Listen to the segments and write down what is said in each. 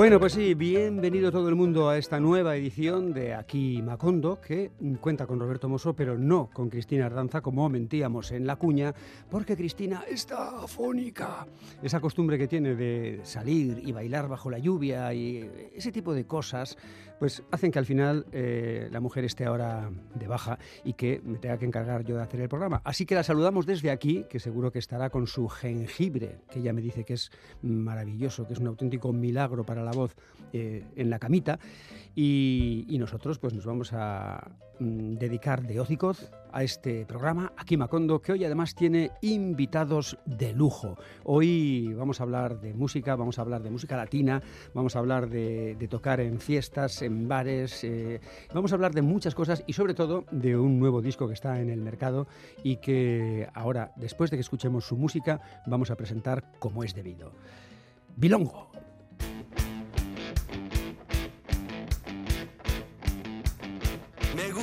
Bueno, pues sí, bienvenido todo el mundo a esta nueva edición de Aquí Macondo, que cuenta con Roberto Mosso, pero no con Cristina Ardanza, como mentíamos en la cuña, porque Cristina está afónica. Esa costumbre que tiene de salir y bailar bajo la lluvia y ese tipo de cosas, pues hacen que al final eh, la mujer esté ahora de baja y que me tenga que encargar yo de hacer el programa. Así que la saludamos desde aquí, que seguro que estará con su jengibre, que ella me dice que es maravilloso, que es un auténtico milagro para la voz eh, en la camita. Y, y, nosotros pues nos vamos a mm, dedicar de hocicos a este programa, aquí Macondo, que hoy además tiene invitados de lujo. Hoy vamos a hablar de música, vamos a hablar de música latina, vamos a hablar de, de tocar en fiestas, en bares, eh, vamos a hablar de muchas cosas y sobre todo de un nuevo disco que está en el mercado y que ahora, después de que escuchemos su música, vamos a presentar como es debido. Bilongo.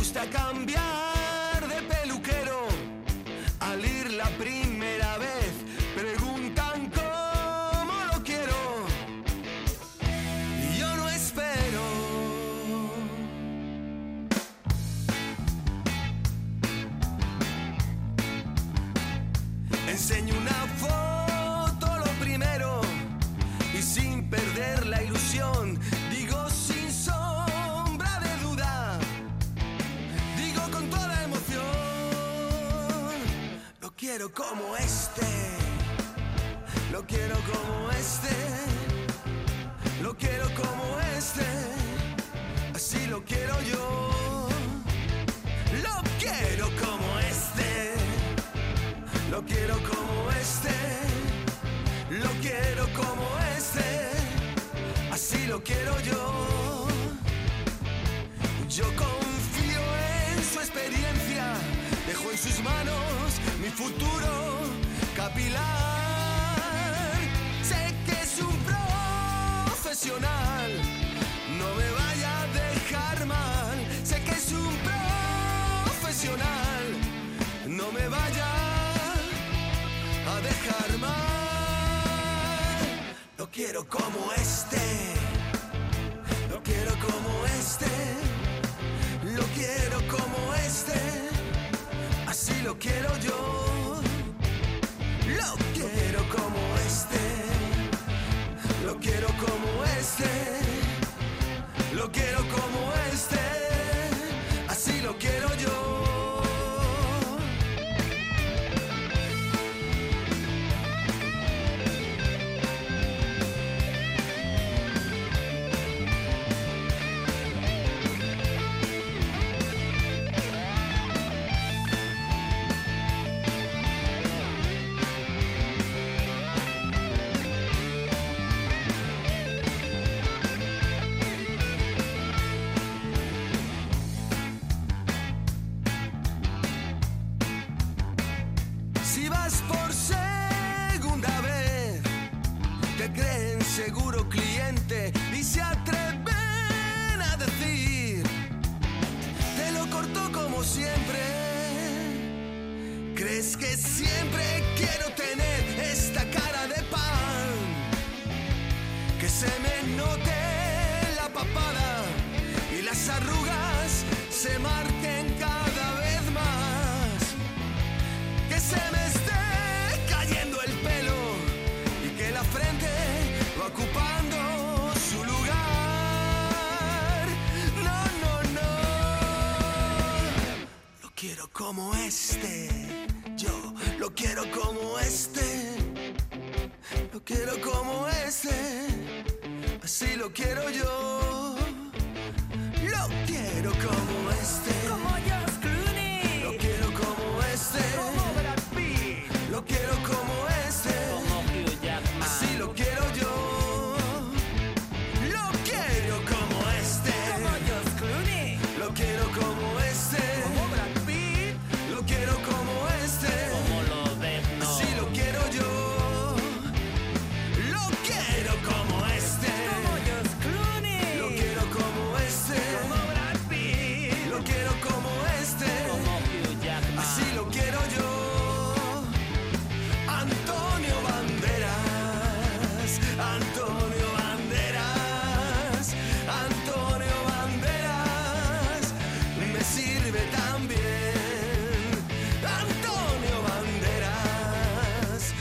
Gusta cambiar de peluquero al ir la primera vez. Preguntan cómo lo quiero y yo no espero. Enseño una foto quiero como este, lo quiero como este, lo quiero como este, así lo quiero yo. Lo quiero como este, lo quiero como este, lo quiero como este, así lo quiero yo. Yo confío sus manos mi futuro capilar. Sé que es un profesional, no me vaya a dejar mal. Sé que es un profesional, no me vaya a dejar mal. Lo quiero como este, lo quiero yo. Lo quiero como este, lo quiero como este, lo quiero como este, así lo quiero yo.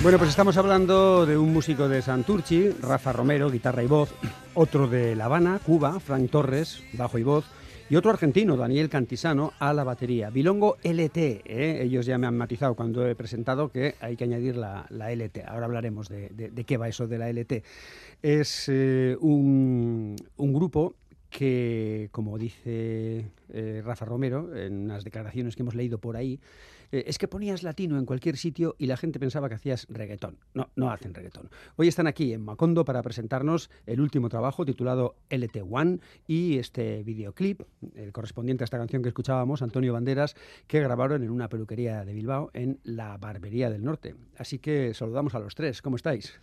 Bueno, pues estamos hablando de un músico de Santurchi, Rafa Romero, guitarra y voz, otro de La Habana, Cuba, Frank Torres, bajo y voz, y otro argentino, Daniel Cantisano, a la batería. Bilongo LT, ¿eh? ellos ya me han matizado cuando he presentado que hay que añadir la, LT. Ahora hablaremos de, qué va eso de la LT. Es eh, un, un grupo que, como dice eh, Rafa Romero en unas declaraciones que hemos leído por ahí, eh, es que ponías latino en cualquier sitio y la gente pensaba que hacías reggaetón. No, no hacen reggaetón. Hoy están aquí en Macondo para presentarnos el último trabajo titulado LT1 y este videoclip, el correspondiente a esta canción que escuchábamos, Antonio Banderas, que grabaron en una peluquería de Bilbao en la Barbería del Norte. Así que saludamos a los tres. ¿Cómo estáis?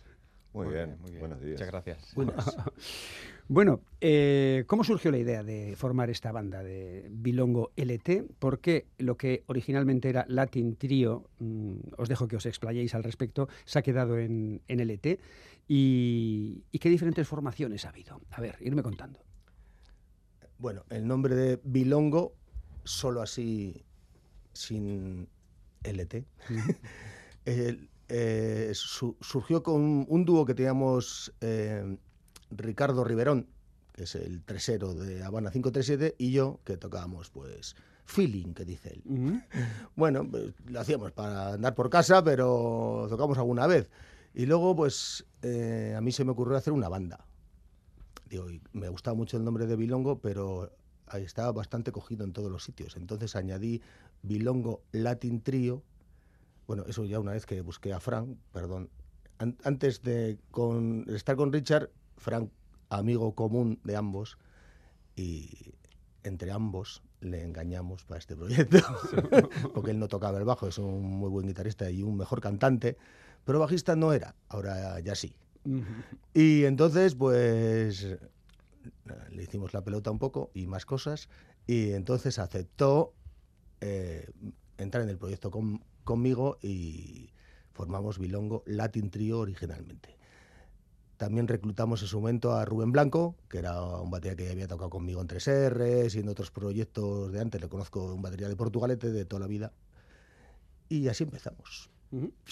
Muy, bien, buenos días. Muchas gracias. Bueno, eh, ¿cómo surgió la idea de formar esta banda de Bilongo LT? Porque lo que originalmente era Latin Trio, mm, os dejo que os explayéis al respecto, se ha quedado en, en LT. Y, ¿Y qué diferentes formaciones ha habido? A ver, irme contando. Bueno, el nombre de Bilongo, solo así, sin LT, el- eh, su- surgió con un dúo que teníamos eh, Ricardo Riverón, que es el tresero de Habana 537, y yo, que tocábamos, pues, feeling, que dice él. Ujú. Bueno, pues, lo hacíamos para andar por casa, pero tocamos alguna vez. Y luego, pues, eh, a mí se me ocurrió hacer una banda. Digo, y me gustaba mucho el nombre de Bilongo, pero ahí estaba bastante cogido en todos los sitios. Entonces añadí Bilongo Latin Trio. Bueno, eso ya una vez que busqué a Frank, perdón. An- antes de con, estar con Richard, Frank, amigo común de ambos, y entre ambos le engañamos para este proyecto, porque él no tocaba el bajo, es un muy buen guitarrista y un mejor cantante, pero bajista no era, ahora ya sí. Y entonces, pues, le hicimos la pelota un poco y más cosas, y entonces aceptó eh, entrar en el proyecto con- conmigo y formamos Bilongo Latin Trio originalmente. También reclutamos en su momento a Rubén Blanco, que era un batería que había tocado conmigo en 3R y en otros proyectos de antes. Le conozco un batería de Portugalete de toda la vida. Y así empezamos.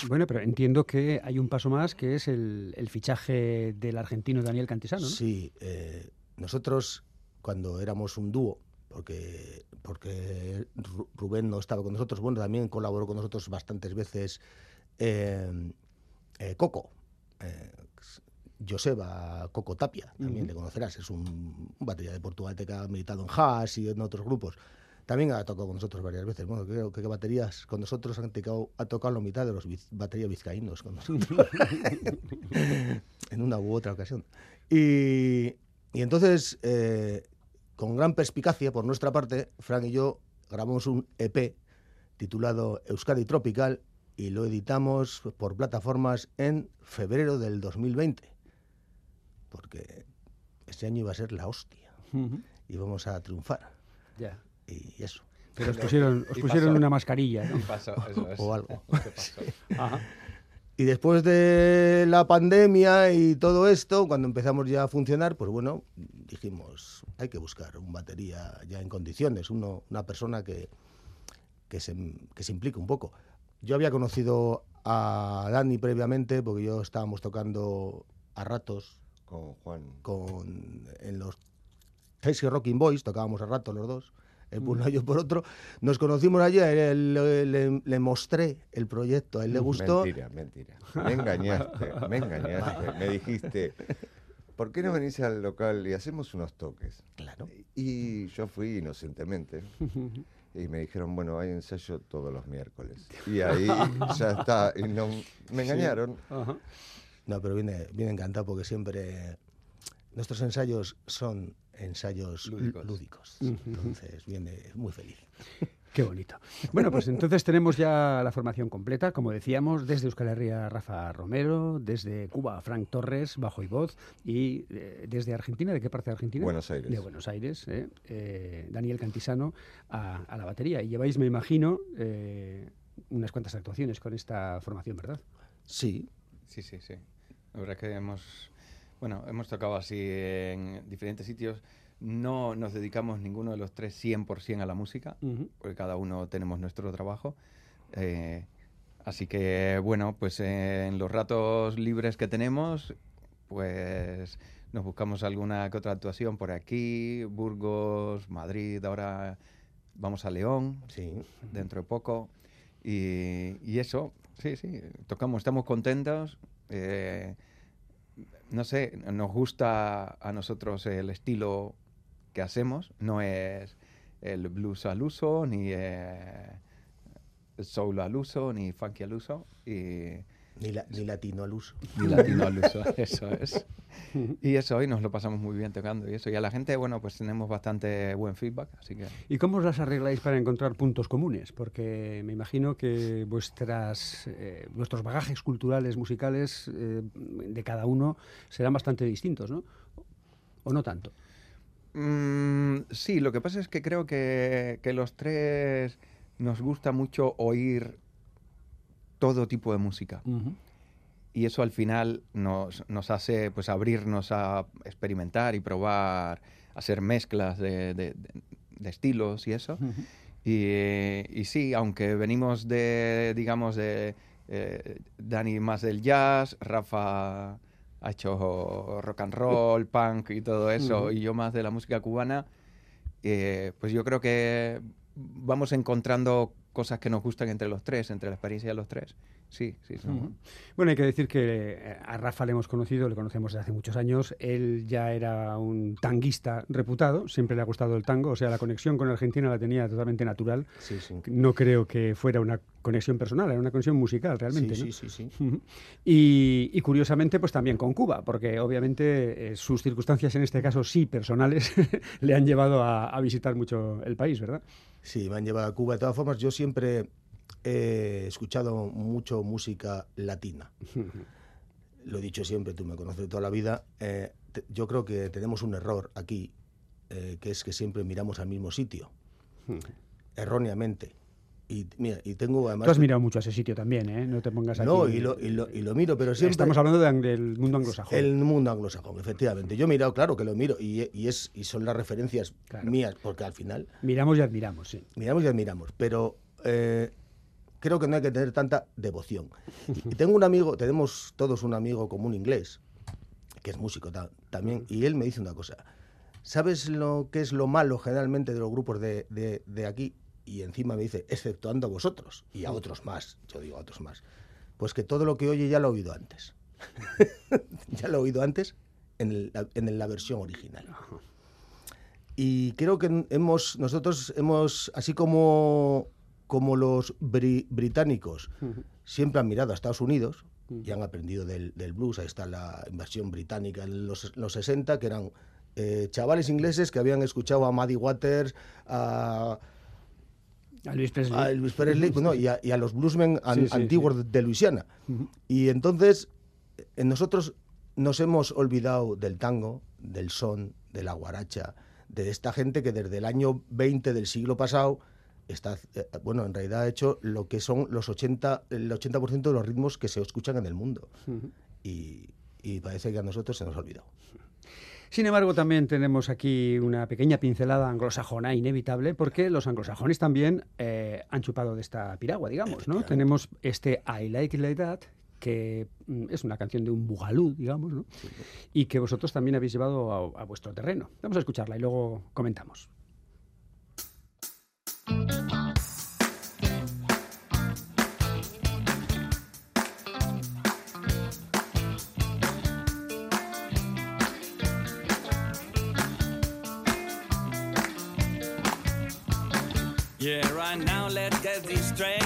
Bueno, pero entiendo que hay un paso más, que es el, el fichaje del argentino Daniel Cantisano, ¿no? Sí, eh, nosotros cuando éramos un dúo, porque, porque Ru- Rubén no estaba con nosotros, bueno, también colaboró con nosotros bastantes veces eh, eh, Coco, Joseba Coco Tapia, también Ujú. le conocerás, es un, un batería de Portugal que ha militado en Haas y en otros grupos. También ha tocado con nosotros varias veces. Bueno, creo que baterías con nosotros han tocado, ha tocado la mitad de los biz- baterías vizcaínos con nosotros. en una u otra ocasión. Y, y entonces, eh, con gran perspicacia por nuestra parte, Frank y yo grabamos un EP titulado Euskadi Tropical y lo editamos por plataformas en febrero del 2020. Porque este año iba a ser la hostia. Ujú. Y vamos a triunfar. Ya. Y eso. Pero os pusieron, os pusieron una mascarilla, ¿no? Pasó, eso es. O algo. ¿Qué pasó? Ajá. Y después de la pandemia y todo esto, cuando empezamos ya a funcionar, pues bueno, dijimos, hay que buscar un batería ya en condiciones, uno, una persona que, que, se, que se implique un poco. Yo había conocido a Dani previamente, porque yo estábamos tocando a ratos Con Juan. con, en los Tasty Rocking Boys, tocábamos a ratos los dos, él por un lado y yo por otro. Nos conocimos él- le, le- le mostré el proyecto, a él le gustó. Mentira, mentira. Me engañaste, me engañaste. Me dijiste, ¿por qué no venís al local y hacemos unos toques? Claro. Y yo fui inocentemente y me dijeron, bueno, hay ensayo todos los miércoles. Y ahí ya está. Y no, me engañaron. Ajá. No, pero viene, viene encantado porque siempre nuestros ensayos son ensayos lúdicos. Lúdicos. Entonces viene muy feliz. Qué bonito. Bueno, pues entonces tenemos ya la formación completa, como decíamos, desde Euskal Herria Rafa Romero, desde Cuba Frank Torres, bajo y voz, y eh, desde Argentina, ¿de qué parte de Argentina? Buenos Aires. De Buenos Aires, eh, eh, Daniel Cantisano a, a la batería. Y lleváis, me imagino, eh, unas cuantas actuaciones con esta formación, ¿verdad? Sí, Sí, sí, sí. La verdad que hemos, bueno, hemos tocado así en diferentes sitios. No nos dedicamos ninguno de los tres 100% a la música, Ujú. porque cada uno tenemos nuestro trabajo. Eh, Así que, bueno, pues en los ratos libres que tenemos, pues nos buscamos alguna que otra actuación por aquí, Burgos, Madrid, ahora vamos a León Sí. dentro de poco. Y, y eso, sí, sí, tocamos, estamos contentos. eh, no sé, nos gusta a nosotros el estilo que hacemos, no es el blues al uso, ni eh, el soul al uso, ni funky al uso, Ni, la- ni latino al uso. ni latino al uso, eso es. Y eso, hoy nos lo pasamos muy bien tocando y eso. Y a la gente, bueno, pues tenemos bastante buen feedback, así que... ¿Y cómo os las arregláis para encontrar puntos comunes? Porque me imagino que vuestras, eh, vuestros bagajes culturales, musicales eh, de cada uno serán bastante distintos, ¿no? ¿O no tanto? Mm, sí, lo que pasa es que creo que, que los tres nos gusta mucho oír todo tipo de música. Y eso al final nos, nos hace pues abrirnos a experimentar y probar, hacer mezclas de, de- estilos y eso. Y, eh, y sí, aunque venimos de, digamos, de eh, Dani más del jazz, Rafa ha hecho rock and roll, punk y todo eso, y yo más de la música cubana, eh, pues yo creo que vamos encontrando cosas que nos gustan entre los tres, entre la experiencia de los tres. Sí, sí, sí. Ujú. Bueno, hay que decir que eh, a Rafa le hemos conocido, le conocemos desde hace muchos años. Él ya era un tanguista reputado, siempre le ha gustado el tango, o sea, la conexión con Argentina la tenía totalmente natural. Sí, sí. No creo que fuera una conexión personal, era una conexión musical realmente. sí, ¿no? sí, sí, sí. Ujú. Y, y curiosamente, pues también con Cuba, porque obviamente eh, sus circunstancias, en este caso sí personales, le han llevado a, a visitar mucho el país, ¿verdad? Sí, me han llevado a Cuba. De todas formas, yo siempre he escuchado mucho música latina. Lo he dicho siempre, tú me conoces toda la vida. eh, te- yo creo que tenemos un error aquí, eh, que es que siempre miramos al mismo sitio, erróneamente. Y mira, y tengo además... Tú has mirado mucho a ese sitio también, ¿eh? No te pongas aquí. no, y lo, y, lo, y lo miro, pero siempre... Estamos hablando de del mundo anglosajón. El mundo anglosajón, efectivamente. Yo he mirado, claro que lo miro, y, y es, y son las referencias Claro. mías, porque al final Miramos y admiramos, sí. miramos y admiramos, pero eh, creo que no hay que tener tanta devoción. Y tengo un amigo, tenemos todos un amigo común inglés, que es músico ta- también, y él me dice una cosa. ¿Sabes lo que es lo malo generalmente de los grupos de, de- de aquí? Y encima me dice, exceptuando a vosotros y a otros más, yo digo a otros más, pues que todo lo que oye ya lo he oído antes. ya lo he oído antes en, el- en la versión original. Y creo que hemos, nosotros hemos, así como, como los bri- británicos siempre han mirado a Estados Unidos y han aprendido del, del blues, ahí está la invasión británica en los, los 60, que eran eh, chavales ingleses que habían escuchado a Muddy Waters, a, A Luis Presley. a Elvis Presley bueno, y, a, y a los bluesmen an- Sí, sí, antiguos de- de Luisiana. Y entonces eh, nosotros nos hemos olvidado del tango, del son, de la guaracha, de esta gente que desde el año 20 del siglo pasado está, eh, bueno, en realidad ha hecho lo que son los 80, el 80% de los ritmos que se escuchan en el mundo. y, y parece que a nosotros se nos ha olvidado. Sin embargo, también tenemos aquí una pequeña pincelada anglosajona inevitable, porque los anglosajones también eh, han chupado de esta piragua, digamos, ¿no? Tenemos este I Like It Like That, que mm, es una canción de un bugalú, digamos, ¿no? Y que vosotros también habéis llevado a, a vuestro terreno. Vamos a escucharla y luego comentamos. Yeah, right now let's get this straight.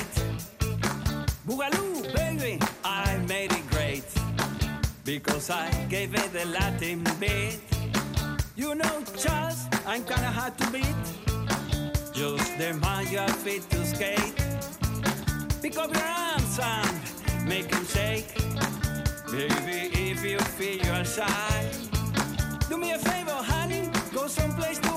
Boogaloo, baby, I made it great. Because I gave it the Latin beat. You know, Charles, I'm kinda hard to beat. Just demand your feet to skate. Pick up your arms and make them shake. Baby, if you feel you're shy, do me a favor, honey, go someplace to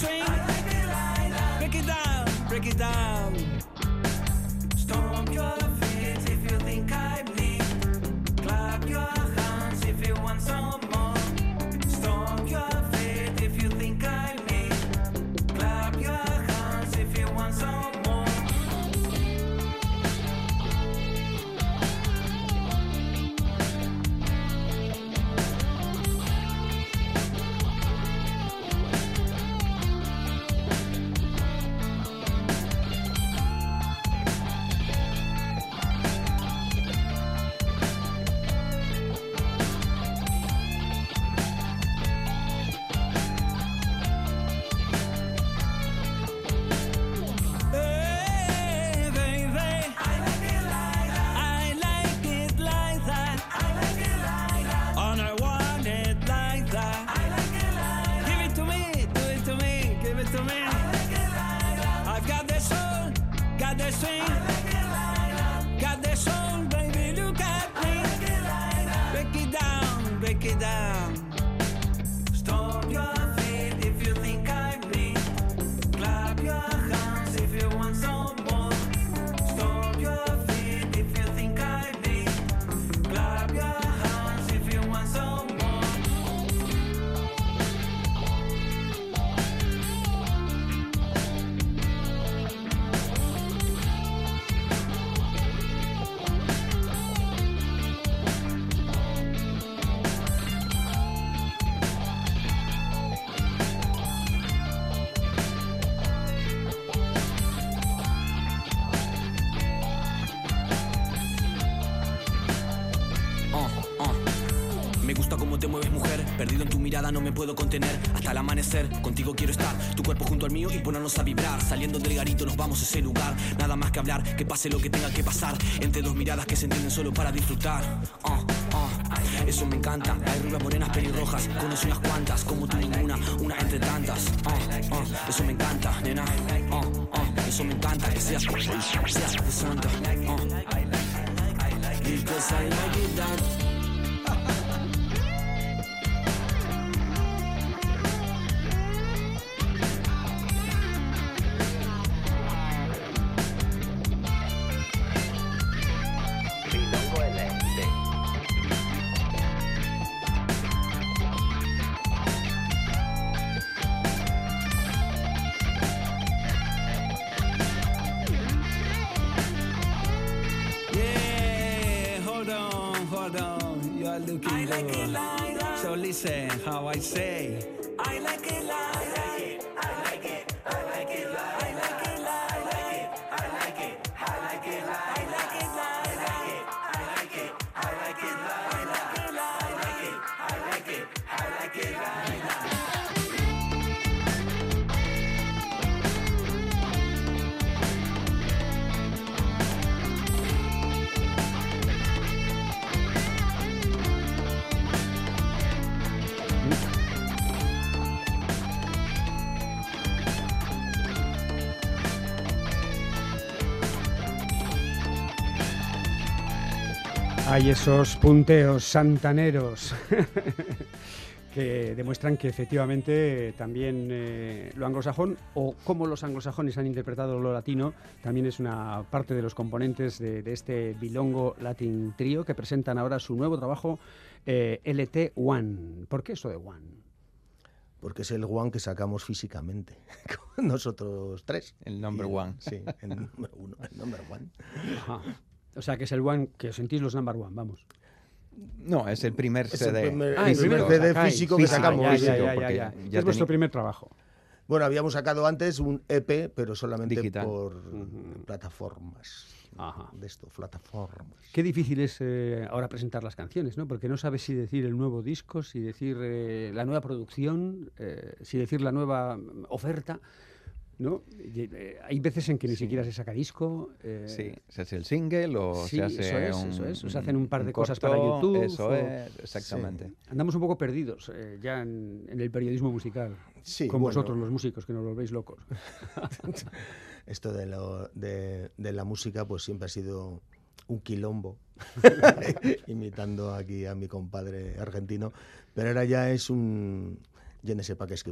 train. Break it down, break it down. Puedo contener. Hasta el amanecer, contigo quiero estar. Tu cuerpo junto al mío y ponernos a vibrar. Saliendo del garito, nos vamos a ese lugar. Nada más que hablar, que pase lo que tenga que pasar. Entre dos miradas que se entienden solo para disfrutar. Ah, ah, Eso me encanta. Hay rubias morenas pelirrojas. Conocí unas cuantas, como tú ninguna, una entre tantas. Ah, ah, Eso me encanta, nena. Ah, ah, Eso me encanta, que seas, seas de santa. Ah. Because I like it that. Hay esos punteos santaneros que demuestran que efectivamente también eh, lo anglosajón o cómo los anglosajones han interpretado lo latino también es una parte de los componentes de, de este Bilongo Latin Trio que presentan ahora su nuevo trabajo eh, LT One. ¿Por qué eso de One? Porque es el one que sacamos físicamente. con Nosotros tres. El number Y- one. Sí, el número uno, el number one. Ajá. O sea que es el One que os sentís los number one, vamos. No, es el primer Es CD. el primer, Ah, el el primer CD físico que sacamos. ya, sí, ya, sí, ya, porque ya, ya. ya Es vuestro primer trabajo. Bueno, habíamos sacado antes un EP, pero solamente Digital. por plataformas. Ajá. De esto, plataformas. Qué difícil es eh, ahora presentar las canciones, ¿no? Porque no sabes si decir el nuevo disco, si decir eh, la nueva producción, eh, si decir la nueva oferta, ¿no? Eh, hay veces en que ni siquiera se saca disco. eh, Sí, se hace el single o Sí, se hace eso es, un, eso es. O se hacen un par de cosas para YouTube, Eso o- es, exactamente. Andamos un poco perdidos eh, ya en, en el periodismo musical. Sí, con bueno. vosotros los músicos, que nos volvéis locos. Esto de, lo- de, de la música, pues siempre ha sido un quilombo, imitando aquí a mi compadre argentino, pero ahora ya es un... Yo no sé para qué es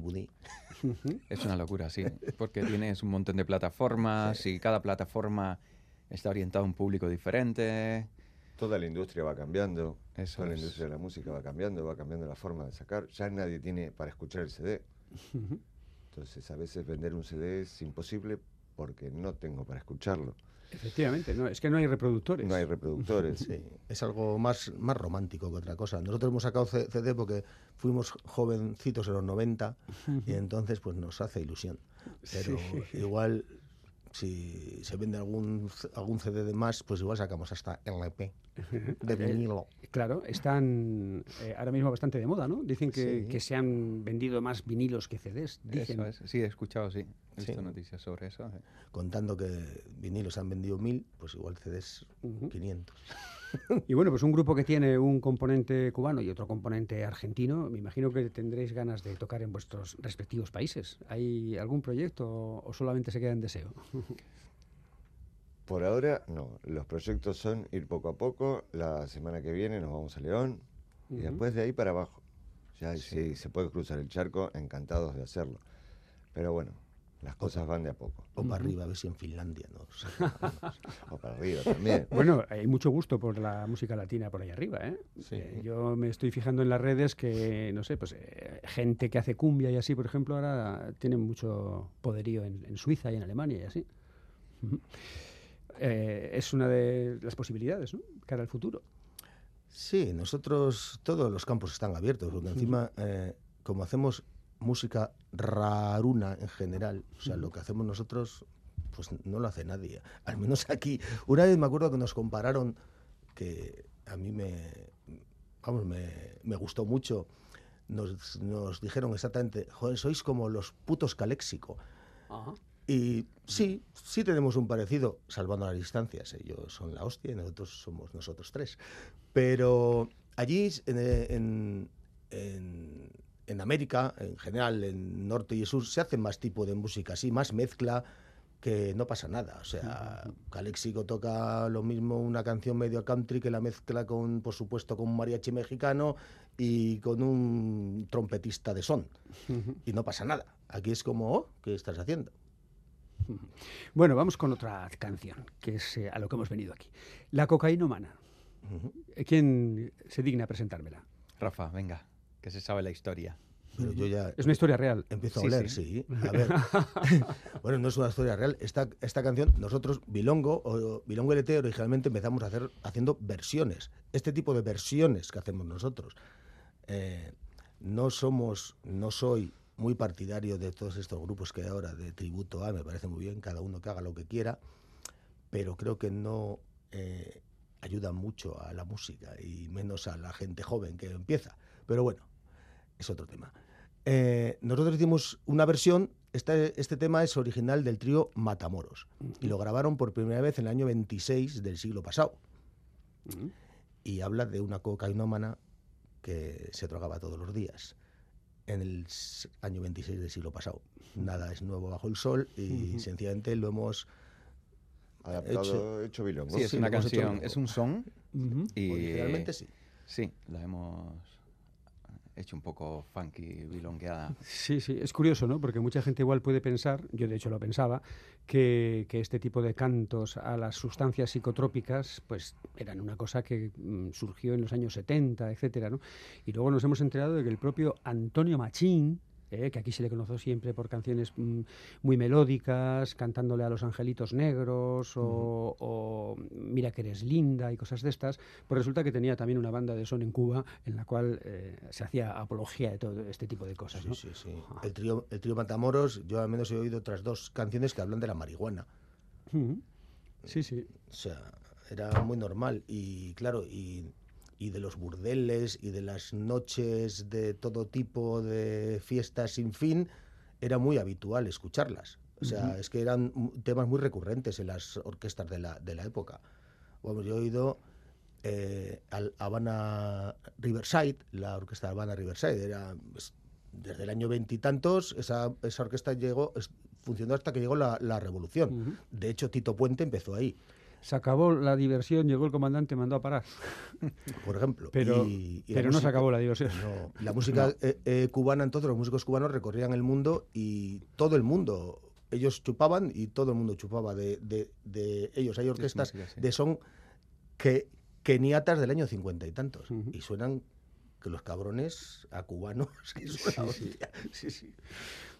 Es una locura, sí, porque tienes un montón de plataformas y cada plataforma está orientada a un público diferente. Toda la industria va cambiando, Eso toda la es. industria de la música va cambiando, va cambiando la forma de sacar. Ya nadie tiene para escuchar el CD. Entonces, a veces vender un CD es imposible porque no tengo para escucharlo. Efectivamente, no, es que no hay reproductores. No hay reproductores. Sí, es algo más, más romántico que otra cosa. Nosotros hemos sacado C- CD porque fuimos jovencitos en los 90 y entonces pues nos hace ilusión. Pero igual si se vende algún, c- algún CD de más, pues igual sacamos hasta LP de vinilo. Claro, están eh, ahora mismo bastante de moda, ¿no? Dicen que, Sí. que se han vendido más vinilos que CDs. Dicen. Eso es, sí, he escuchado, sí. He visto Sí. noticias sobre eso. eh. Contando que vinilos han vendido mil, pues igual CDs 500. Y bueno, pues un grupo que tiene un componente cubano y otro componente argentino, me imagino que tendréis ganas de tocar en vuestros respectivos países. ¿Hay algún proyecto o solamente se queda en deseo? Por ahora, no. Los proyectos son ir poco a poco. La semana que viene nos vamos a León. Y después de ahí para abajo. Ya si se puede cruzar el charco, encantados de hacerlo. Pero bueno, las cosas van de a poco. O para arriba, a ver si en Finlandia no. O para arriba también. Bueno, hay mucho gusto por la música latina por ahí arriba, ¿eh? Sí. Eh, yo me estoy fijando en las redes que, no sé, pues eh, gente que hace cumbia y así, por ejemplo, ahora tienen mucho poderío en, en Suiza y en Alemania y así. Eh, es una de las posibilidades, ¿no? Cara al futuro. Sí, nosotros todos los campos están abiertos, porque encima, eh, como hacemos música raruna en general, o sea, lo que hacemos nosotros, pues no lo hace nadie. Al menos aquí. Una vez me acuerdo que nos compararon, que a mí me, vamos, me, me gustó mucho. Nos, nos dijeron exactamente, joder, sois como los putos Caléxico. Ajá. Y sí, sí tenemos un parecido, salvando las distancias. Ellos son la hostia y nosotros somos nosotros tres. Pero allí, en, en- en- en América, en general, en norte y sur, se hace más tipo de música así, más mezcla, que no pasa nada. O sea, Caléxico toca lo mismo una canción medio country que la mezcla con, por supuesto, con un mariachi mexicano y con un trompetista de son. Y no pasa nada. Aquí es como, oh, ¿qué estás haciendo? Bueno, vamos con otra canción, que es eh, a lo que hemos venido aquí. La cocaínomana. Eh, ¿Quién se digna a presentármela? Rafa, venga, que se sabe la historia. Pero yo ya Es una historia real. empiezo a Sí, oler, sí. sí. A ver. bueno, no es una historia real. Esta, esta canción, nosotros, Bilongo, o Bilongo LT, originalmente empezamos a hacer haciendo versiones. Este tipo de versiones que hacemos nosotros. Eh, no somos, no soy muy partidario de todos estos grupos que hay ahora de tributo a, me parece muy bien, cada uno que haga lo que quiera, pero creo que no eh, ayuda mucho a la música y menos a la gente joven que empieza. Pero bueno, es otro tema. Eh, nosotros hicimos una versión, este, este tema es original del trío Matamoros y lo grabaron por primera vez en el año 26 del siglo pasado. Y habla de una cocainómana que se drogaba todos los días en el año 26 del siglo pasado. Nada es nuevo bajo el sol y sencillamente lo hemos... Adaptado, Hecho- hecho, bilongo. Sí, es Sí, una canción, es un son y Originalmente sí. sí, la hemos hecho un poco funky, bilongueada. Sí, sí, es curioso, ¿no? Porque mucha gente igual puede pensar, yo de hecho lo pensaba, que, que este tipo de cantos a las sustancias psicotrópicas, pues eran una cosa que mm, surgió en los años 70, etcétera, ¿no? Y luego nos hemos enterado de que el propio Antonio Machín, eh, que aquí se le conoció siempre por canciones mm, muy melódicas, cantándole a los angelitos negros o, o Mira que eres linda y cosas de estas, pues resulta que tenía también una banda de son en Cuba en la cual eh, se hacía apología de todo este tipo de cosas. Sí, ¿no? sí, sí. El trío, el trío Matamoros, yo al menos he oído otras dos canciones que hablan de la marihuana. Sí, sí. O sea, era muy normal. Y claro, y, y de los burdeles y de las noches de todo tipo de fiestas sin fin, era muy habitual escucharlas. O sea, es que eran temas muy recurrentes en las orquestas de la, de la época. Vamos, yo he oído eh, al Habana Riverside, la orquesta de Habana Riverside, era pues, desde el año veintitantos, esa, esa orquesta llegó, es- funcionó hasta que llegó la, la revolución. De hecho, Tito Puente empezó ahí. Se acabó la diversión, llegó el comandante, mandó a parar. por ejemplo. Pero, Y- y pero no se acabó la diversión. No, la música eh, eh, cubana, entonces los músicos cubanos recorrían el mundo y todo el mundo, ellos chupaban y todo el mundo chupaba de, de- de ellos. Hay orquestas música, sí. de son que keniatas del año cincuenta y tantos y suenan que los cabrones a cubanos que suena hostia. Sí, sí.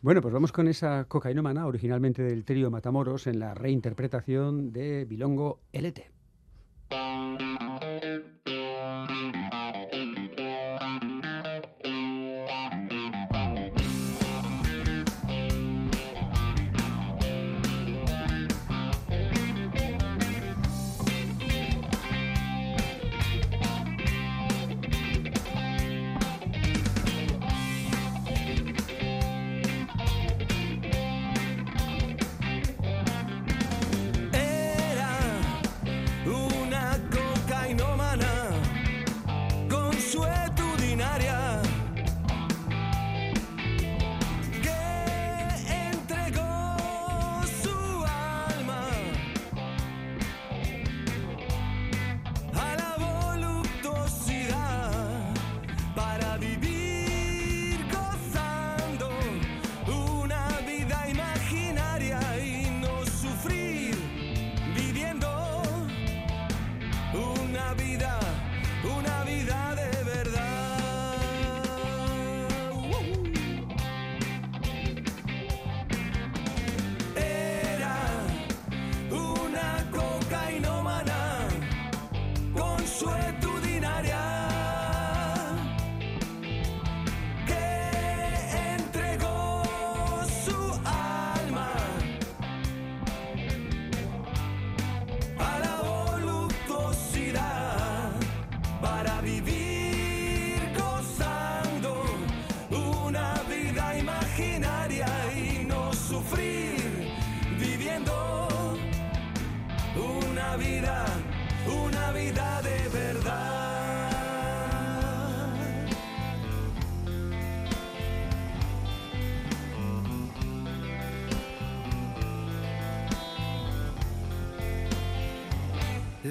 Bueno, pues vamos con esa cocainómana, originalmente del trío Matamoros, en la reinterpretación de Bilongo LT.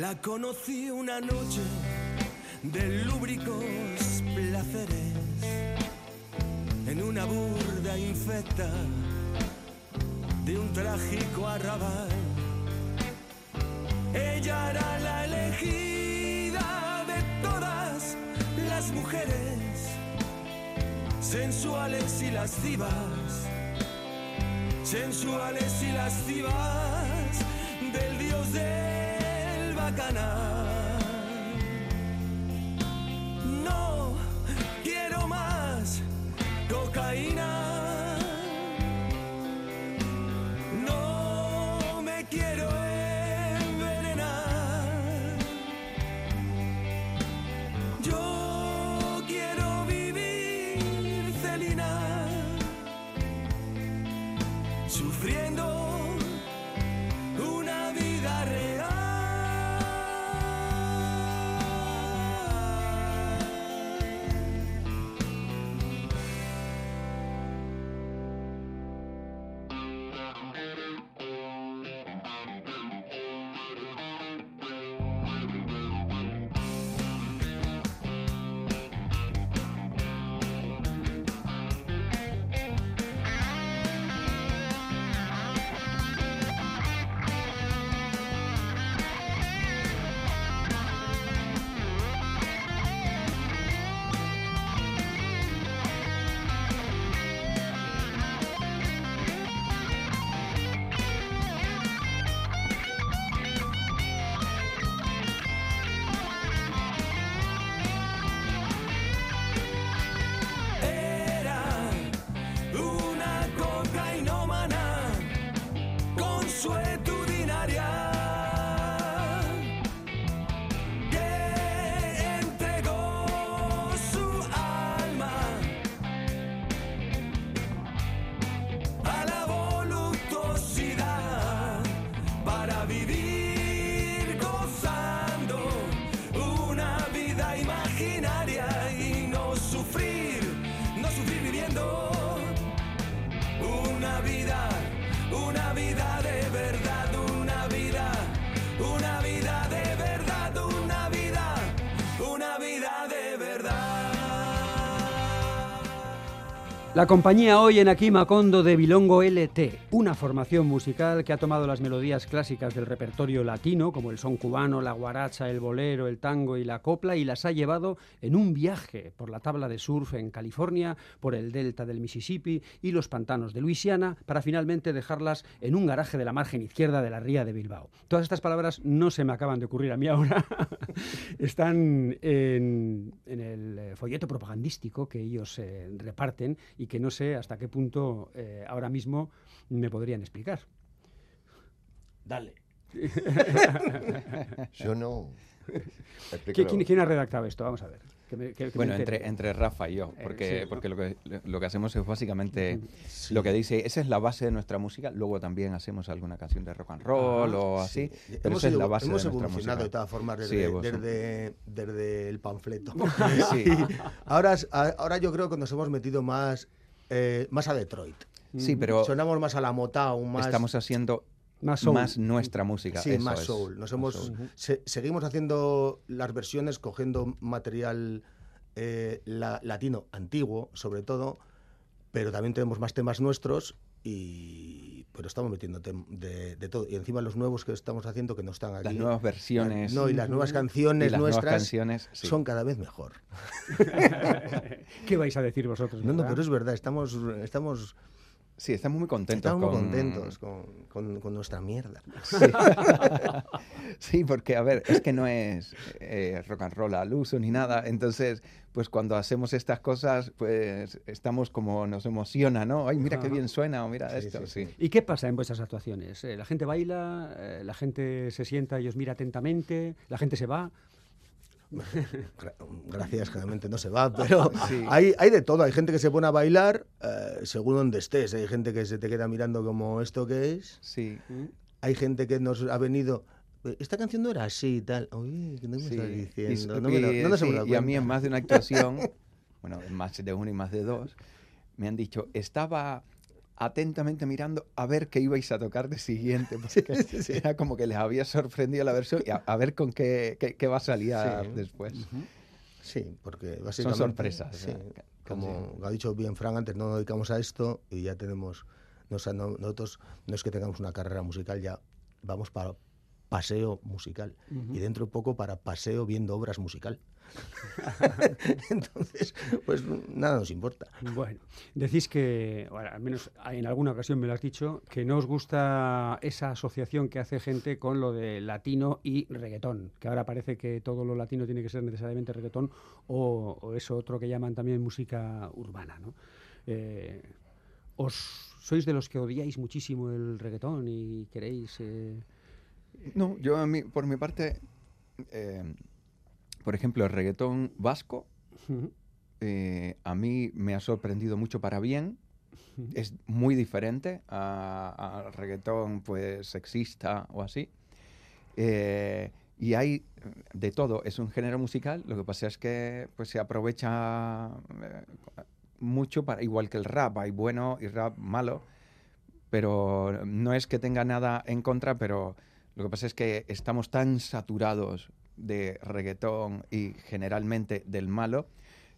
La conocí una noche de lúbricos placeres en una burda infecta de un trágico arrabal. Ella era la elegida de todas las mujeres sensuales y lascivas, sensuales y lascivas del dios del sacana. La compañía hoy en Aquí Macondo de Bilongo LT, una formación musical que ha tomado las melodías clásicas del repertorio latino, como el son cubano, la guaracha, el bolero, el tango y la copla, y las ha llevado en un viaje por la tabla de surf en California, por el delta del Mississippi y los pantanos de Luisiana, para finalmente dejarlas en un garaje de la margen izquierda de la ría de Bilbao. Todas estas palabras no se me acaban de ocurrir a mí ahora, están en, en el eh, folleto propagandístico que ellos eh, reparten y que no sé hasta qué punto eh, ahora mismo me podrían explicar. Dale. Yo no. ¿Qui- Explícalo. ¿Quién, quién ha redactado esto? Vamos a ver. que me- que- que Bueno, entre, entre Rafa y yo, Eh, porque, sí. porque lo, que, lo que hacemos es básicamente Sí. lo que dice, esa es la base de nuestra música, luego también hacemos alguna canción de rock and roll Ah, o así, Sí. pero hemos esa es la base de hemos nuestra evolucionado música. de todas formas Sí, desde, vos- desde, desde el panfleto. Sí. ahora, ahora yo creo que nos hemos metido más, eh, más a Detroit. Sí, pero Sonamos más a la Motown, más... estamos haciendo Más nuestra música. Sí, eso más es, soul. Nos hemos, soul. se- seguimos haciendo las versiones, cogiendo material eh, la- latino antiguo, sobre todo, pero también tenemos más temas nuestros y pero estamos metiendo de, de todo y encima los nuevos que estamos haciendo que no están aquí Las nuevas versiones no y las nuevas canciones las nuevas nuestras canciones, sí. son cada vez mejor ¿Qué vais a decir vosotros? no no verdad? pero es verdad estamos estamos Sí, estamos muy contentos estamos muy con... contentos con, con- con nuestra mierda Sí. Sí, porque, a ver, es que no es eh, rock and roll al uso ni nada. Entonces, pues cuando hacemos estas cosas, pues estamos como nos emociona, ¿no? Ay, mira qué bien suena, o mira Sí, esto, sí, sí. ¿Y qué pasa en vuestras actuaciones? Eh, ¿La gente baila? Eh, ¿La gente se sienta y os mira atentamente? ¿La gente se va? Gra- Gracias, generalmente no se va, pero Sí. hay, hay de todo. Hay gente que se pone a bailar eh, según donde estés. Hay gente que se te queda mirando como esto que es. Sí, Hay gente que nos ha venido. "Eh, Esta canción no era así y tal. Uy, ¿qué no me sí. estás Y, diciendo? No, me lo- y- no nos sí, hemos dado y a mí en más de una actuación, bueno, en más de uno y más de dos, me han dicho, estaba atentamente mirando a ver qué ibais a tocar de siguiente, porque era como que les había sorprendido la versión y a, ver con qué, qué, va a salir después. Sí, porque básicamente... Son sorpresas. Sí, como ha dicho bien Frank antes, no nos dedicamos a esto y ya tenemos... nosotros no es que tengamos una carrera musical, ya vamos para paseo musical y dentro de poco para paseo viendo obras musical. Entonces, pues nada nos importa. Bueno, decís que, al menos en alguna ocasión me lo has dicho, que no os gusta esa asociación que hace gente con lo de latino y reggaetón, que ahora parece que todo lo latino tiene que ser necesariamente reggaetón o, eso otro que llaman también música urbana, ¿no? Eh, ¿Os sois de los que odiáis muchísimo el reggaetón y queréis... Eh, no, yo a mí, por mi parte... Eh, por ejemplo, el reggaetón vasco eh, a mí me ha sorprendido mucho para bien. Es muy diferente al reggaetón pues sexista o así. Eh, y hay de todo, es un género musical, lo que pasa es que pues, se aprovecha eh, mucho para, igual que el rap, hay bueno y rap malo, pero no es que tenga nada en contra, pero lo que pasa es que estamos tan saturados de reggaetón y generalmente del malo,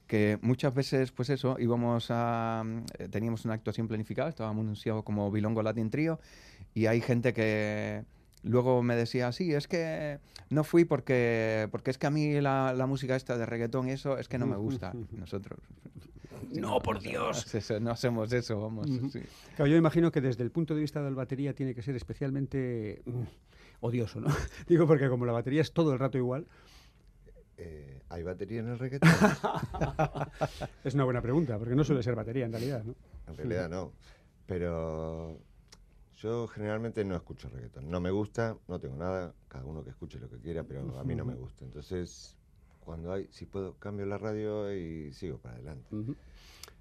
que muchas veces, pues eso, íbamos a... Eh, teníamos una actuación planificada, estábamos anunciados como Bilongo Latin Trio, y hay gente que luego me decía, sí, es que no fui porque, porque es que a mí la, música esta de reggaetón y eso es que no me gusta. Nosotros... No, por Dios. no hacemos eso, vamos. yo imagino que desde el punto de vista del batería tiene que ser especialmente... Mm, odioso, ¿no? Digo porque como la batería es todo el rato igual. Eh, ¿Hay batería en el reggaetón? es una buena pregunta, porque no suele ser batería en realidad, ¿no? En realidad no. Pero yo generalmente no escucho reggaetón. No me gusta, no tengo nada, cada uno que escuche lo que quiera, pero a mí no me gusta. Entonces, cuando hay, si puedo, cambio la radio y sigo para adelante.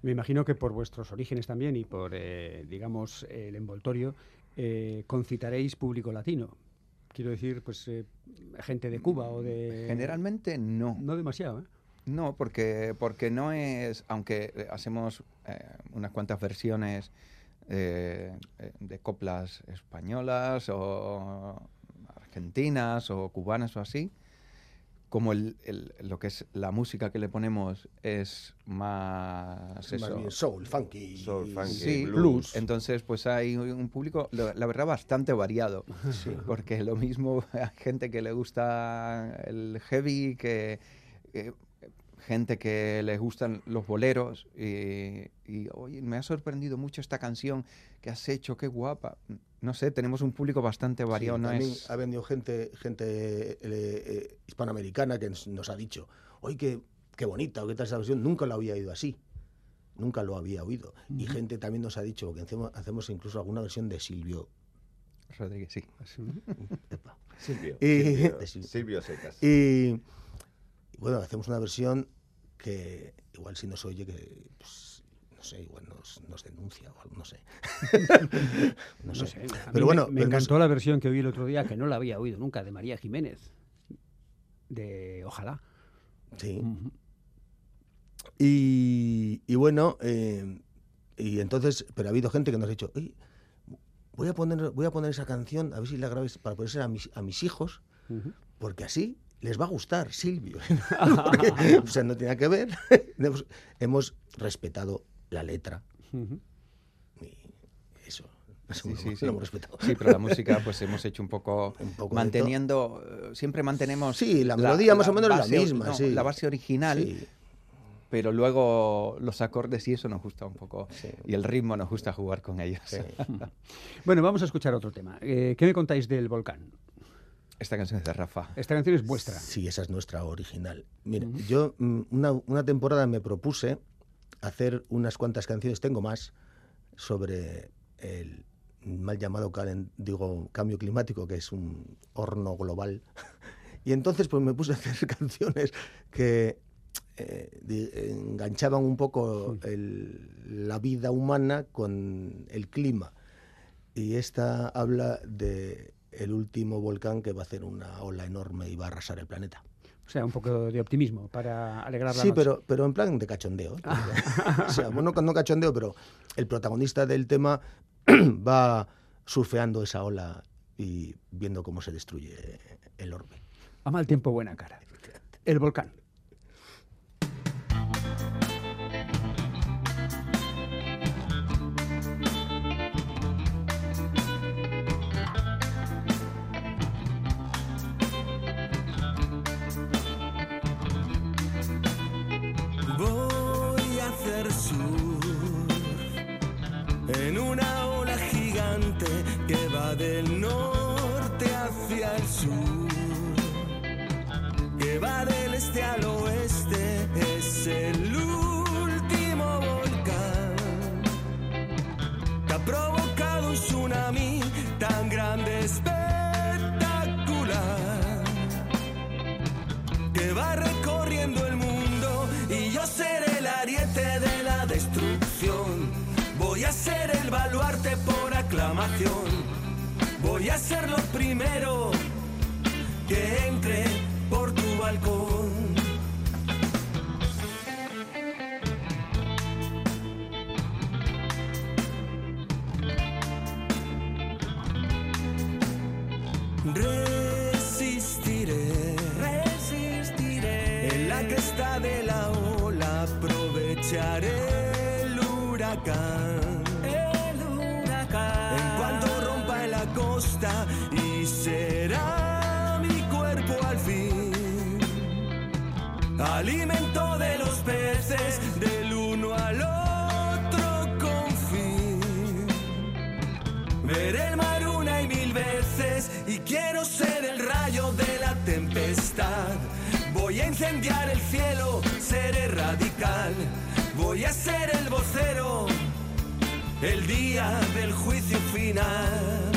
Me imagino que por vuestros orígenes también y por, eh, digamos, el envoltorio, eh, concitaréis público latino. Quiero decir, pues eh, gente de Cuba o de... Generalmente no. No demasiado, ¿eh? No, porque, porque no es, aunque eh, hacemos eh, unas cuantas versiones de coplas españolas o argentinas o cubanas o así, como el, lo que es la música que le ponemos es más, soul, funky, soul, funky sí, blues. Entonces, pues hay un público, la verdad, bastante variado. Porque lo mismo hay gente que le gusta el heavy, que gente que les gustan los boleros y, oye, me ha sorprendido mucho esta canción que has hecho, qué guapa. No sé, tenemos un público bastante variado. no ha venido gente, gente eh, eh, hispanoamericana que nos, ha dicho, oye, qué, qué bonita, o qué tal esa versión, nunca la había oído así. Nunca lo había oído. Y gente también nos ha dicho, que hacemos, incluso alguna versión de Silvio Rodríguez, sí. Silvio, Silvio, Silvio, Secas. Y bueno, hacemos una versión que igual si nos oye que pues, no sé, igual nos, nos denuncia o algo, no sé. no, sé. Pero bueno, me, encantó la versión que oí el otro día, que no la había oído nunca, de María Jiménez. De Ojalá. Sí. y, y, bueno, eh, y entonces, pero ha habido gente que nos ha dicho, voy a poner, voy a poner esa canción, a ver si la grabéis para ponerse a mis, a mis hijos, porque así les va a gustar Silvio. o sea, no tenía que ver. hemos, respetado la letra. Y eso. Sí, sí, sí. Lo hemos respetado. Sí, pero la música, pues hemos hecho un poco, manteniendo, eh, siempre mantenemos. Sí, la melodía más o menos es la misma, sí. La base original, pero luego los acordes y eso nos gusta un poco. Y el ritmo nos gusta jugar con ellos. bueno, vamos a escuchar otro tema. Eh, ¿Qué me contáis del volcán? Esta canción es de Rafa. Esta canción es vuestra. Sí, esa es nuestra original. Mira, yo mm, una, temporada me propuse hacer unas cuantas canciones, tengo más, sobre el mal llamado digo, cambio climático, que es un horno global. y entonces pues me puse a hacer canciones que eh, enganchaban un poco la vida humana con el clima. Y esta habla de el último volcán que va a hacer una ola enorme y va a arrasar el planeta. O sea, un poco de optimismo para alegrar la Sí, noche. pero, pero en plan de cachondeo. o sea, bueno, no cachondeo, pero el protagonista del tema va surfeando esa ola y viendo cómo se destruye el orbe. A mal tiempo, buena cara. El volcán. Voy a ser lo primero que entre por tu balcón. Resistiré, resistiré. En la cresta de la ola aprovecharé el huracán. Alimento de los peces del uno al otro confín. Veré el mar una y mil veces y quiero ser el rayo de la tempestad. Voy a incendiar el cielo, seré radical. Voy a ser el vocero el día del juicio final.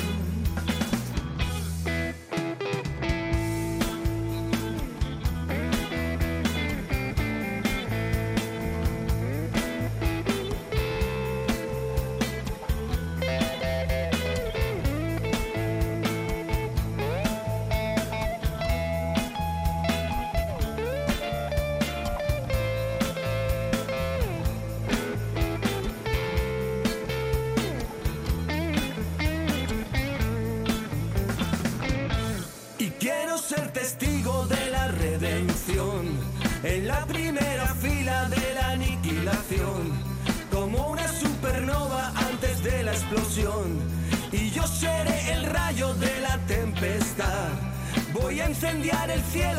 Incendiar el cielo,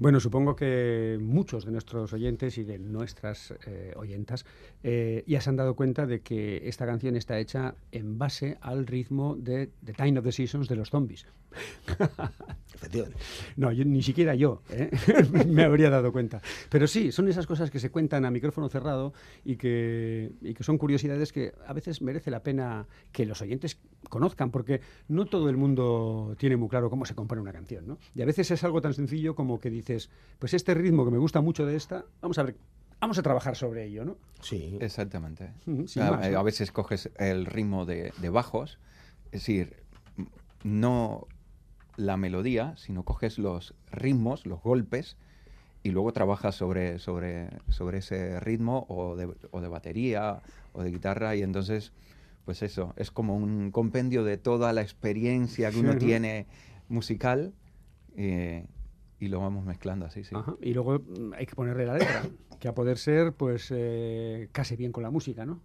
Bueno, supongo que muchos de nuestros oyentes y de nuestras eh, oyentas eh, ya se han dado cuenta de que esta canción está hecha en base al ritmo de The Time of the Seasons de los zombies. Efectivamente. No, yo- ni siquiera yo ¿eh? me habría dado cuenta. Pero sí, son esas cosas que se cuentan a micrófono cerrado y que, y que son curiosidades que a veces merece la pena que los oyentes conozcan, porque no todo el mundo tiene muy claro cómo se compone una canción. ¿no? Y a veces es algo tan sencillo como que dices, pues este ritmo que me gusta mucho de esta, vamos a ver, vamos a trabajar sobre ello. ¿no? Sí. Exactamente. Sin a, más, ¿no? a veces coges el ritmo de, de bajos, es decir, no la melodía, sino coges los ritmos, los golpes, y luego trabajas sobre, sobre, sobre ese ritmo o de, o de batería o de guitarra, y entonces, pues eso, es como un compendio de toda la experiencia que uno tiene musical, eh, y lo vamos mezclando así, sí. Ajá. Y luego hay que ponerle la letra, que a poder ser, pues, eh, case bien con la música, ¿no?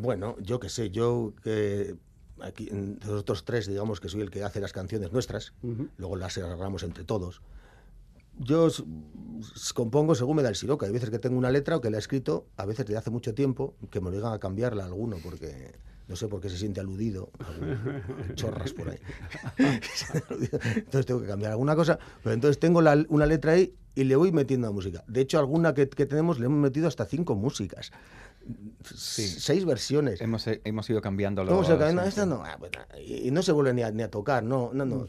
Bueno, yo qué sé, yo que aquí, nosotros tres, digamos que soy el que hace las canciones nuestras, Ujú. luego las agarramos entre todos. Yo compongo según me da el siroca. Hay veces que tengo una letra o que la he escrito, a veces desde hace mucho tiempo, que me obligan a cambiarla alguno, porque no sé por qué se siente aludido, chorras por ahí. entonces tengo que cambiar alguna cosa, pero entonces tengo la- una letra ahí y le voy metiendo música. De hecho, alguna que, que tenemos le hemos metido hasta cinco músicas. Seis versiones. Hemos, eh, hemos ido cambiando ¿Cómo se acaba? No, sí, esta sí. no. ah, pues, y y no se vuelve ni a, ni a tocar, no, no, no.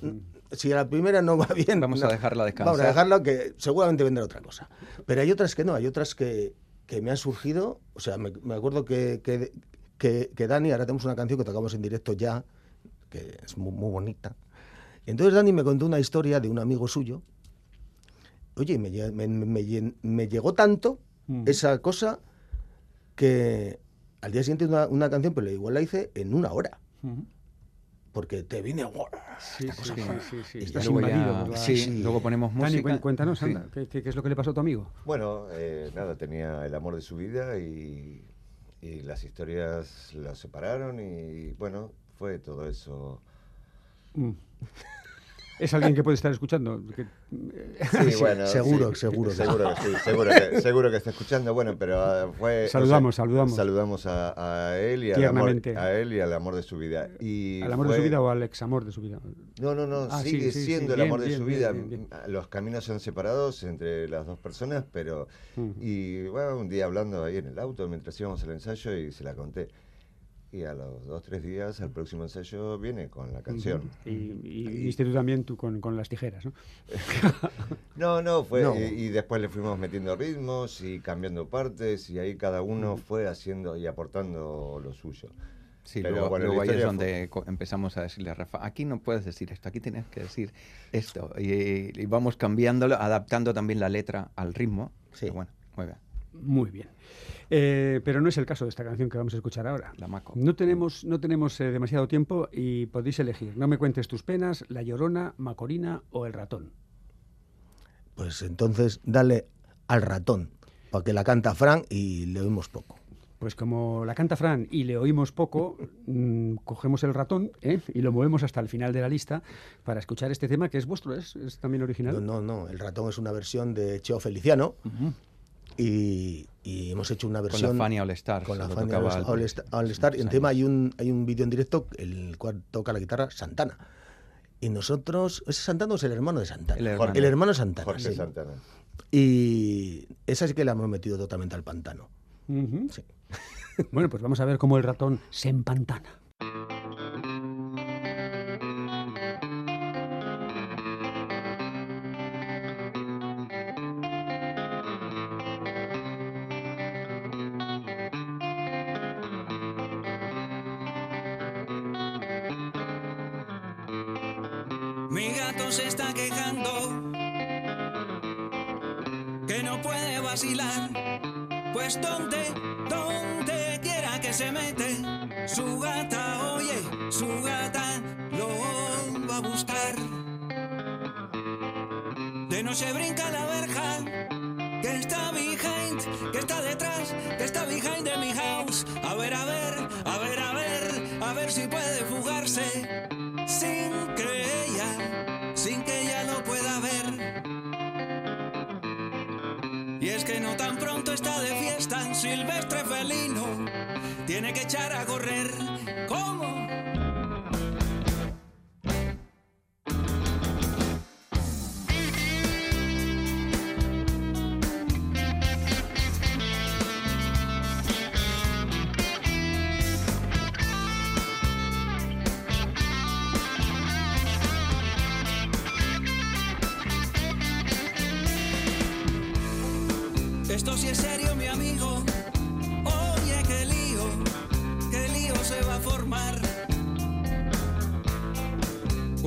Si a la primera no va bien. Vamos no. a dejarla descansar. Vamos a dejarla que seguramente vendrá otra cosa. Pero hay otras que no, hay otras que, que me han surgido. O sea, me, me acuerdo que, que, que, que Dani, ahora tenemos una canción que tocamos en directo ya, que es muy, muy bonita. Y entonces Dani me contó una historia de un amigo suyo. Oye, me, me, me llegó tanto esa cosa que al día siguiente una, una canción, pero igual la hice en una hora. Porque te viene... Sí, sí, sí, sí, sí. Y Estás Luego, ya- invadido la- sí, luego ponemos Dani, música. cuen- cuéntanos, Sí. anda, ¿qué, qué- qué es lo que le pasó a tu amigo? Bueno, eh, nada, tenía el amor de su vida y, y las historias la separaron y bueno, fue todo eso. Mm. ¿Es alguien que puede estar escuchando? Que- Sí, bueno, seguro, sí, seguro seguro, que sí, seguro que, seguro que está escuchando. Bueno, pero ah, fue. o sea, Saludamos, saludamos. Saludamos a, a él y al amor, a él y al amor de su vida. Y ¿Al amor de su vida o al examor de su vida? No, no, no, Ah, sigue siendo el bien, amor de bien, su vida. bien. Los caminos han separados entre las dos personas, pero. Y bueno, un día hablando ahí en el auto mientras íbamos al ensayo y se la conté. Y a los dos, tres días, al próximo ensayo viene con la canción. Y, y viniste tú también tú con, con las tijeras, ¿no? No, no, fue. No. Y, y después le fuimos metiendo ritmos y cambiando partes, y ahí cada uno fue haciendo y aportando lo suyo. Sí, Pero luego, bueno, luego ahí es donde empezamos a decirle a Rafa, aquí no puedes decir esto, aquí tienes que decir esto. Y, y vamos cambiándolo, adaptando también la letra al ritmo. Sí. Pero bueno, muy bien. Muy bien. Eh, pero no es el caso de esta canción que vamos a escuchar ahora. La Maco. No tenemos, no tenemos eh, demasiado tiempo y podéis elegir. No me cuentes tus penas, La Llorona, Macorina o El Ratón. Pues entonces dale al ratón, para que la canta Fran y le oímos poco. Pues como la canta Fran y le oímos poco, mm, cogemos el ratón ¿eh? y lo movemos hasta el final de la lista para escuchar este tema que es vuestro, ¿es, es también original? No, no, no, el ratón es una versión de Cheo Feliciano y, y hemos hecho una Con versión... la Fania All Star. con la Fania All, al- Star- All Star. Encima hay un, hay un vídeo en directo en el cual toca la guitarra Santana. Y nosotros, ¿es Santana o es el hermano de Santana? El hermano. El hermano Santana. Jorge sí. Santana. Y esa sí que la hemos metido totalmente al pantano. Sí. Bueno, pues vamos a ver cómo el ratón se empantana.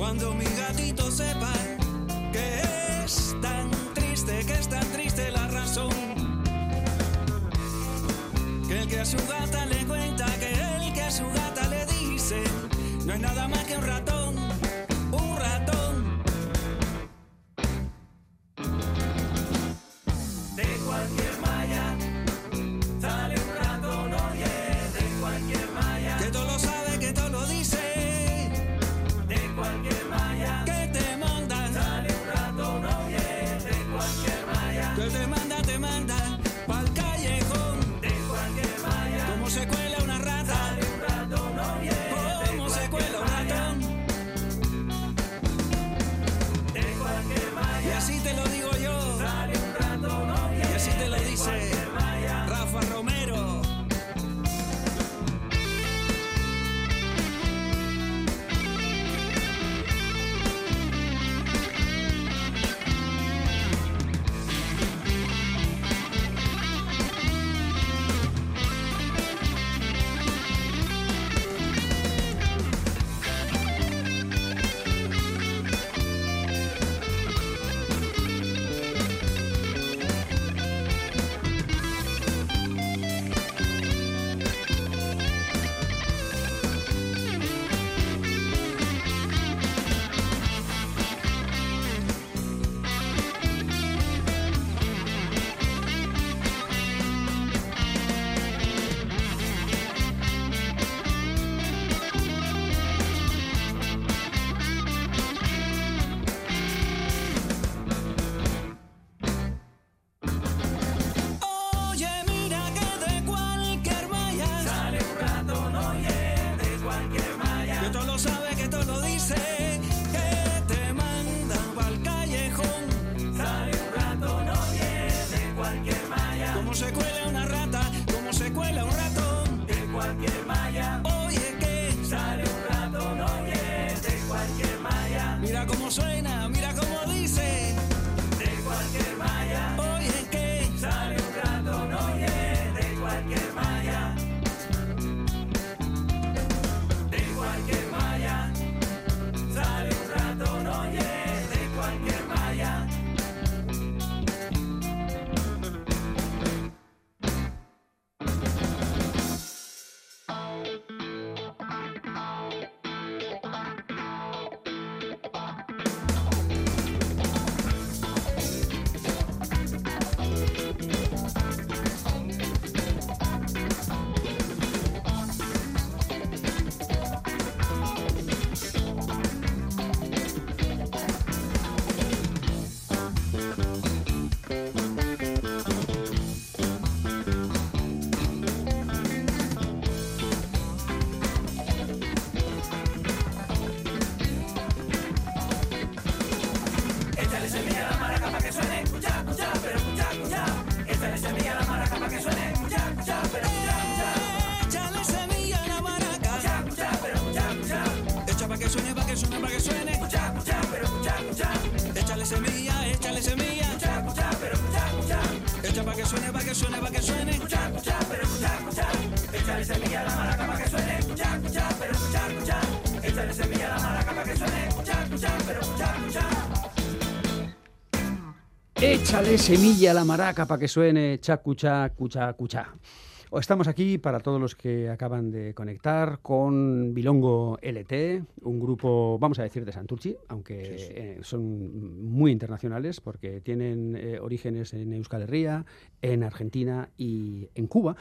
Cuando mi gatito sepa que es tan triste, que es tan triste la razón. Que el que a su gata le cuenta, que el que a su gata le dice, no es nada más suene, pa' que suene, pa' que suene. Escucha, escucha, pero escucha, escucha. Échale semilla a la maraca pa' que suene. Escucha, escucha, pero escucha, escucha. Échale semilla a la maraca pa' que suene. Escucha, escucha, pero escucha, escucha. Échale semilla a la maraca para que suene chacucha, cucha, cucha. Estamos aquí para todos los que acaban de conectar con Bilongo LT, un grupo, vamos a decir, de Santurchi, aunque eh, son muy internacionales porque tienen eh, orígenes en Euskal Herria, en Argentina y en Cuba.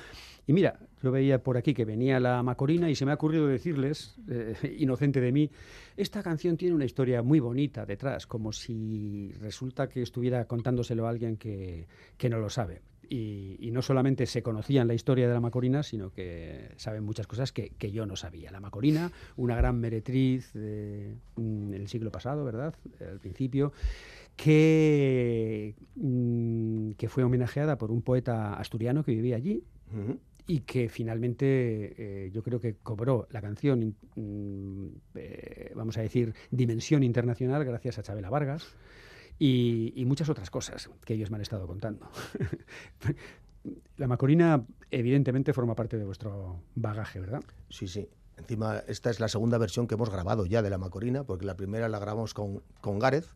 Y mira, yo veía por aquí que venía la Macorina y se me ha ocurrido decirles, eh, inocente de mí, esta canción tiene una historia muy bonita detrás, como si resulta que estuviera contándoselo a alguien que, que no lo sabe. Y, y no solamente se conocían la historia de la Macorina, sino que saben muchas cosas que, que yo no sabía. La Macorina, una gran meretriz de- mm, en el siglo pasado, ¿verdad? Al principio, que, mm, que fue homenajeada por un poeta asturiano que vivía allí, Ujú. y que finalmente eh, yo creo que cobró la canción, mm, eh, vamos a decir, dimensión internacional gracias a Chabela Vargas y, y muchas otras cosas que ellos me han estado contando. la Macorina evidentemente forma parte de vuestro bagaje, ¿verdad? Sí, sí. Encima, esta es la segunda versión que hemos grabado ya de la Macorina, porque la primera la grabamos con, con Gareth,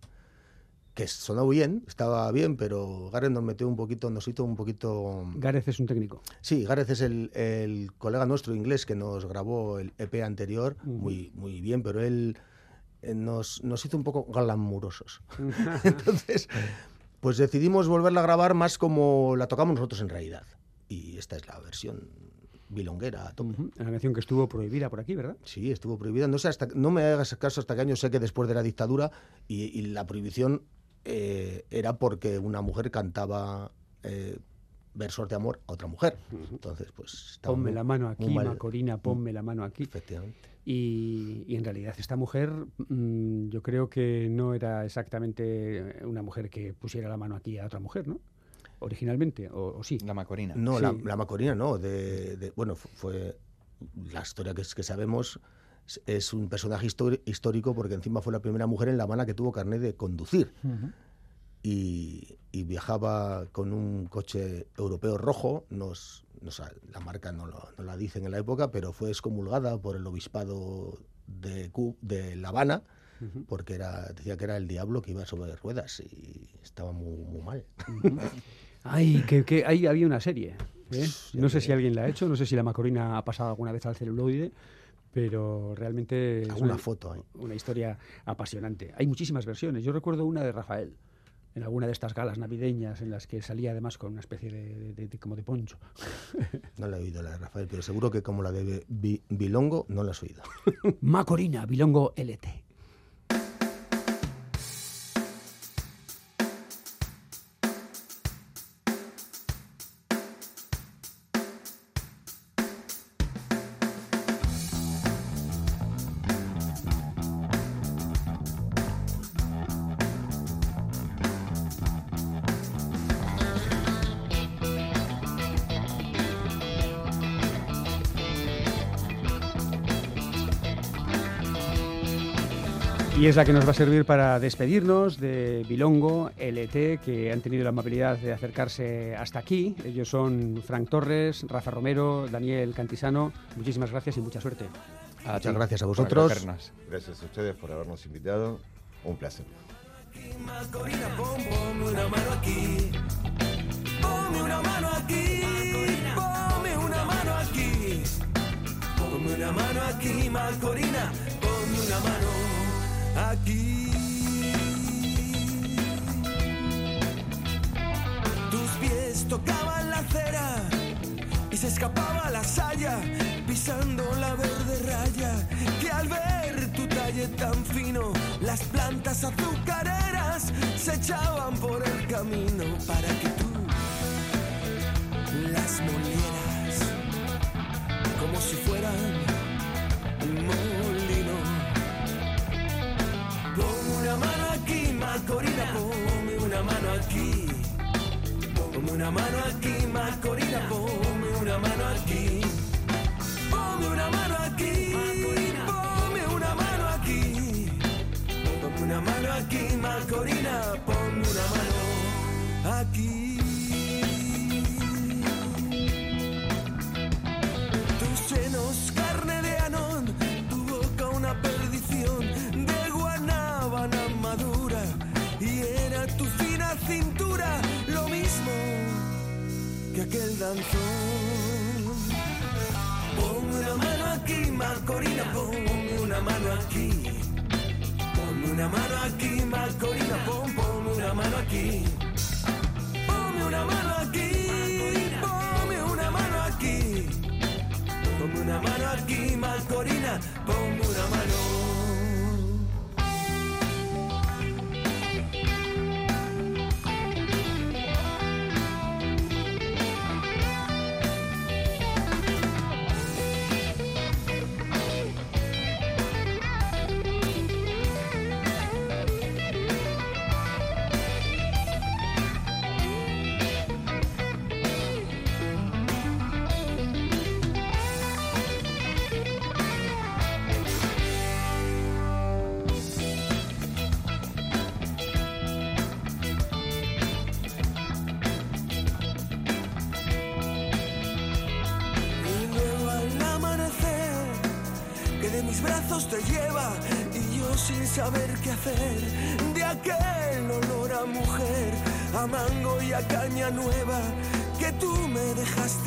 que sonó bien, estaba bien, pero Gareth nos metió un poquito, nos hizo un poquito... Gareth es un técnico. Sí, Gareth es el, el colega nuestro inglés que nos grabó el EP anterior, Ujú. muy, muy bien, pero él nos, nos hizo un poco glamurosos. Entonces, pues decidimos volverla a grabar más como la tocamos nosotros en realidad. Y esta es la versión bilonguera a tope. Ujú, Una canción que estuvo prohibida por aquí, ¿verdad? Sí, estuvo prohibida. No sé hasta no me hagas caso hasta qué año sé que después de la dictadura y, y la prohibición eh, era porque una mujer cantaba eh, versos de amor a otra mujer. Entonces, pues Ponme muy- la mano aquí. Macorina, ponme la mano aquí. Efectivamente. Y, y en realidad esta mujer, mm, yo creo que no era exactamente una mujer que pusiera la mano aquí a otra mujer, ¿no? Originalmente, o, o sí. La Macorina. No, la, Sí. la Macorina no. De, de- bueno, fu- fue la historia que, sabemos es- es un personaje histori- histórico porque encima fue la primera mujer en La Habana que tuvo carnet de conducir. Y, y viajaba con un coche europeo rojo, nos, no sa- la marca no, lo- no la dicen en la época, pero fue excomulgada por el obispado de, La Habana, porque era, decía que era el diablo que iba sobre ruedas y estaba muy, muy mal. Ay, que, que ahí había una serie. ¿eh? No sé si alguien la ha hecho, no sé si la Macorina ha pasado alguna vez al celuloide, pero realmente es una, foto una historia apasionante. Hay muchísimas versiones. Yo recuerdo una de Rafael, en alguna de estas galas navideñas en las que salía además con una especie de, de- como de poncho. No la he oído la de Rafael, pero seguro que como la de Bi- Bilongo no la has oído. Macorina, Bilongo LT. Y es la que nos va a servir para despedirnos de Bilongo LT, que han tenido la amabilidad de acercarse hasta aquí. Ellos son Frank Torres, Rafa Romero, Daniel Cantisano. Muchísimas gracias y mucha suerte. A Muchas ti gracias a vosotros. Gracias a ustedes por habernos invitado. Un placer. Macorina, pon, ponme una mano aquí. Ponme una mano aquí. Ponme una mano aquí. Tus pies tocaban la acera y se escapaba la saya pisando la verde raya que al ver tu talle tan fino las plantas azucareras se echaban por el camino para que tú las molieras como si fueran aquí. Ponme una mano aquí, Macorina, ponme una mano aquí. Ponme una mano aquí, ponme una mano aquí. Ponme una mano aquí, Macorina, ponme una mano aquí. danzón. Una mano aquí, Marcorina, ponme una mano aquí. Ponme una mano aquí, Marcorina.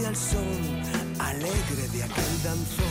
al sol alegre de aquel danzón.